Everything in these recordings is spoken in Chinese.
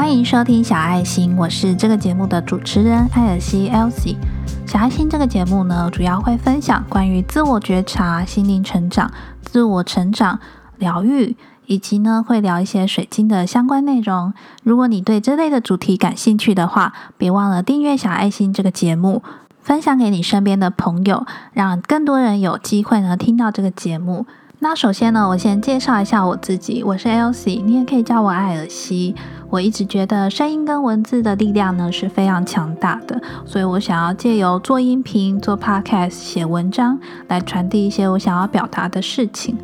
欢迎收听小爱心，我是这个节目的主持人艾尔西 （Elsie）。小爱心这个节目呢，主要会分享关于自我觉察、心灵成长、自我成长、疗愈，以及呢会聊一些水晶的相关内容。如果你对这类的主题感兴趣的话，别忘了订阅小爱心这个节目，分享给你身边的朋友，让更多人有机会呢听到这个节目。那首先呢，我先介绍一下我自己，我是 Elsie，你也可以叫我艾尔西。我一直觉得声音跟文字的力量呢是非常强大的，所以我想要借由做音频、做 Podcast、写文章来传递一些我想要表达的事情。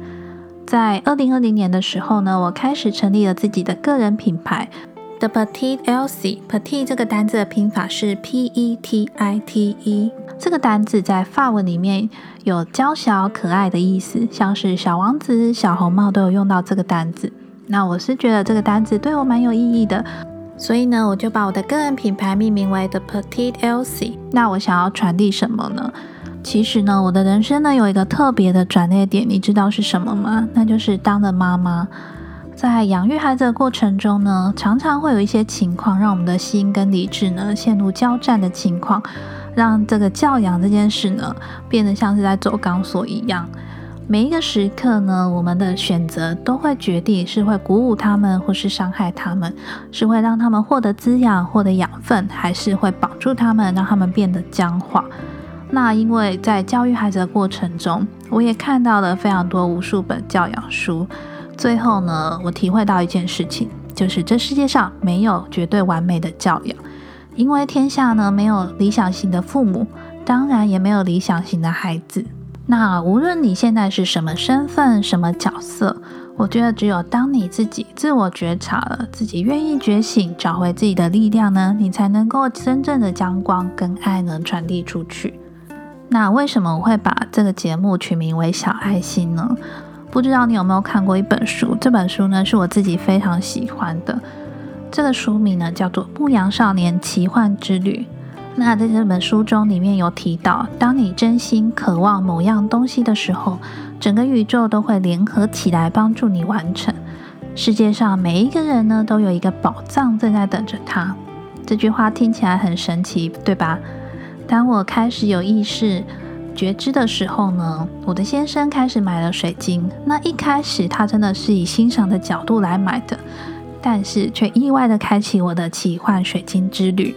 在二零二零年的时候呢，我开始成立了自己的个人品牌 The Petite Elsie。Petite 这个单字的拼法是 P E T I T E。这个单字在法文里面有娇小可爱的意思，像是小王子、小红帽都有用到这个单字。那我是觉得这个单字对我蛮有意义的，所以呢，我就把我的个人品牌命名为 The Petite Elsie。那我想要传递什么呢？其实呢，我的人生呢有一个特别的转捩点，你知道是什么吗？那就是当了妈妈。在养育孩子的过程中呢，常常会有一些情况，让我们的心跟理智呢陷入交战的情况。让这个教养这件事呢，变得像是在走钢索一样。每一个时刻呢，我们的选择都会决定是会鼓舞他们，或是伤害他们；是会让他们获得滋养、获得养分，还是会绑住他们，让他们变得僵化。那因为在教育孩子的过程中，我也看到了非常多无数本教养书。最后呢，我体会到一件事情，就是这世界上没有绝对完美的教养。因为天下呢没有理想型的父母，当然也没有理想型的孩子。那无论你现在是什么身份、什么角色，我觉得只有当你自己自我觉察了，自己愿意觉醒，找回自己的力量呢，你才能够真正的将光跟爱呢传递出去。那为什么我会把这个节目取名为小爱心呢？不知道你有没有看过一本书？这本书呢是我自己非常喜欢的。这个书名呢叫做《牧羊少年奇幻之旅》。那在这本书中里面有提到，当你真心渴望某样东西的时候，整个宇宙都会联合起来帮助你完成。世界上每一个人呢都有一个宝藏正在等着他。这句话听起来很神奇，对吧？当我开始有意识觉知的时候呢，我的先生开始买了水晶。那一开始他真的是以欣赏的角度来买的。但是却意外的开启我的奇幻水晶之旅。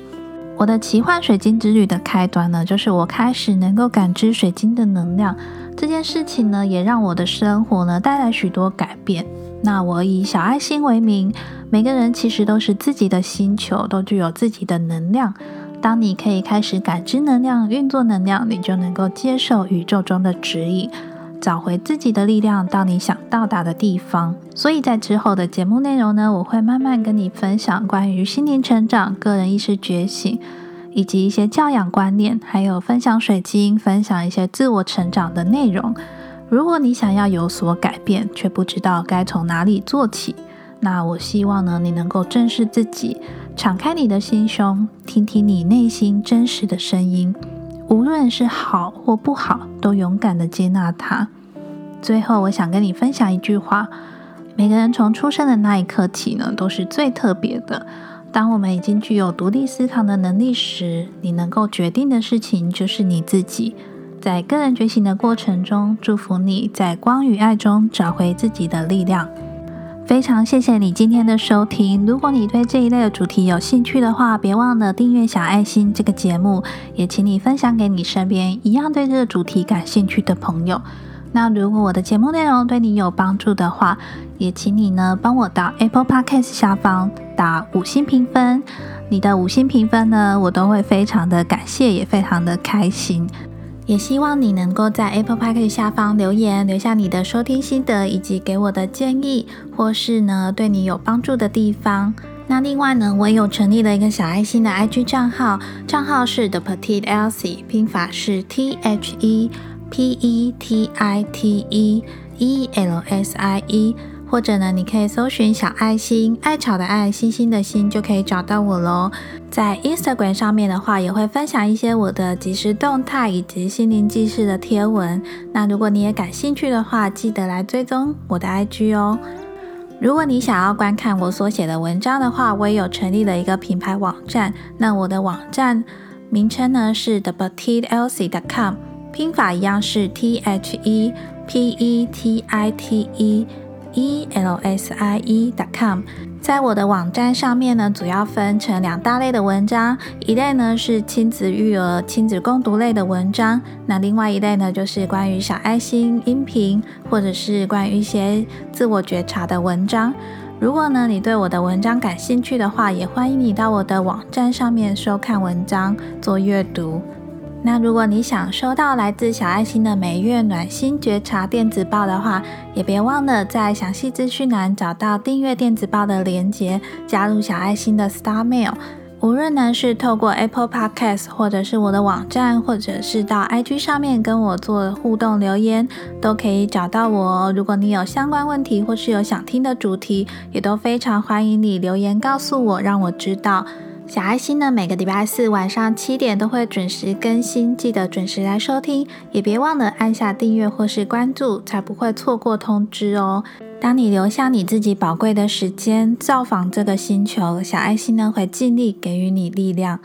我的奇幻水晶之旅的开端呢，就是我开始能够感知水晶的能量这件事情呢，也让我的生活呢带来许多改变。那我以小爱心为名，每个人其实都是自己的星球，都具有自己的能量。当你可以开始感知能量、运作能量，你就能够接受宇宙中的指引。找回自己的力量，到你想到达的地方。所以在之后的节目内容呢，我会慢慢跟你分享关于心灵成长、个人意识觉醒，以及一些教养观念，还有分享水晶，分享一些自我成长的内容。如果你想要有所改变，却不知道该从哪里做起，那我希望呢，你能够正视自己，敞开你的心胸，听听你内心真实的声音。无论是好或不好，都勇敢的接纳它。最后，我想跟你分享一句话：每个人从出生的那一刻起呢，都是最特别的。当我们已经具有独立思考的能力时，你能够决定的事情就是你自己。在个人觉醒的过程中，祝福你在光与爱中找回自己的力量。非常谢谢你今天的收听。如果你对这一类的主题有兴趣的话，别忘了订阅小爱心这个节目，也请你分享给你身边一样对这个主题感兴趣的朋友。那如果我的节目内容对你有帮助的话，也请你呢帮我到 Apple Podcast 下方打五星评分。你的五星评分呢，我都会非常的感谢，也非常的开心。也希望你能够在 Apple Park 下方留言，留下你的收听心得，以及给我的建议，或是呢对你有帮助的地方。那另外呢，我也有成立了一个小爱心的 IG 账号，账号是 The Petite Elsie，拼法是 T H E P E T I T E E L S I E。或者呢，你可以搜寻小爱心，爱草的爱，星星的星，就可以找到我喽。在 Instagram 上面的话，也会分享一些我的即时动态以及心灵记事的贴文。那如果你也感兴趣的话，记得来追踪我的 IG 哦。如果你想要观看我所写的文章的话，我也有成立了一个品牌网站。那我的网站名称呢是 the petite elsie com，拼法一样是 t h e p e t i t e e l s i e.com。在我的网站上面呢，主要分成两大类的文章，一类呢是亲子育儿、亲子共读类的文章，那另外一类呢就是关于小爱心音频，或者是关于一些自我觉察的文章。如果呢你对我的文章感兴趣的话，也欢迎你到我的网站上面收看文章做阅读。那如果你想收到来自小爱心的每月暖心觉察电子报的话，也别忘了在详细资讯栏找到订阅电子报的链接，加入小爱心的 Star Mail。无论呢是透过 Apple Podcast，或者是我的网站，或者是到 IG 上面跟我做互动留言，都可以找到我。如果你有相关问题，或是有想听的主题，也都非常欢迎你留言告诉我，让我知道。小爱心呢，每个礼拜四晚上七点都会准时更新，记得准时来收听，也别忘了按下订阅或是关注，才不会错过通知哦。当你留下你自己宝贵的时间造访这个星球，小爱心呢会尽力给予你力量。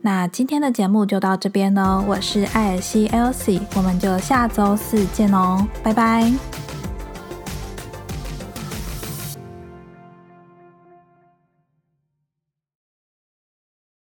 那今天的节目就到这边喽，我是艾尔西 Elsie，我们就下周四见喽，拜拜。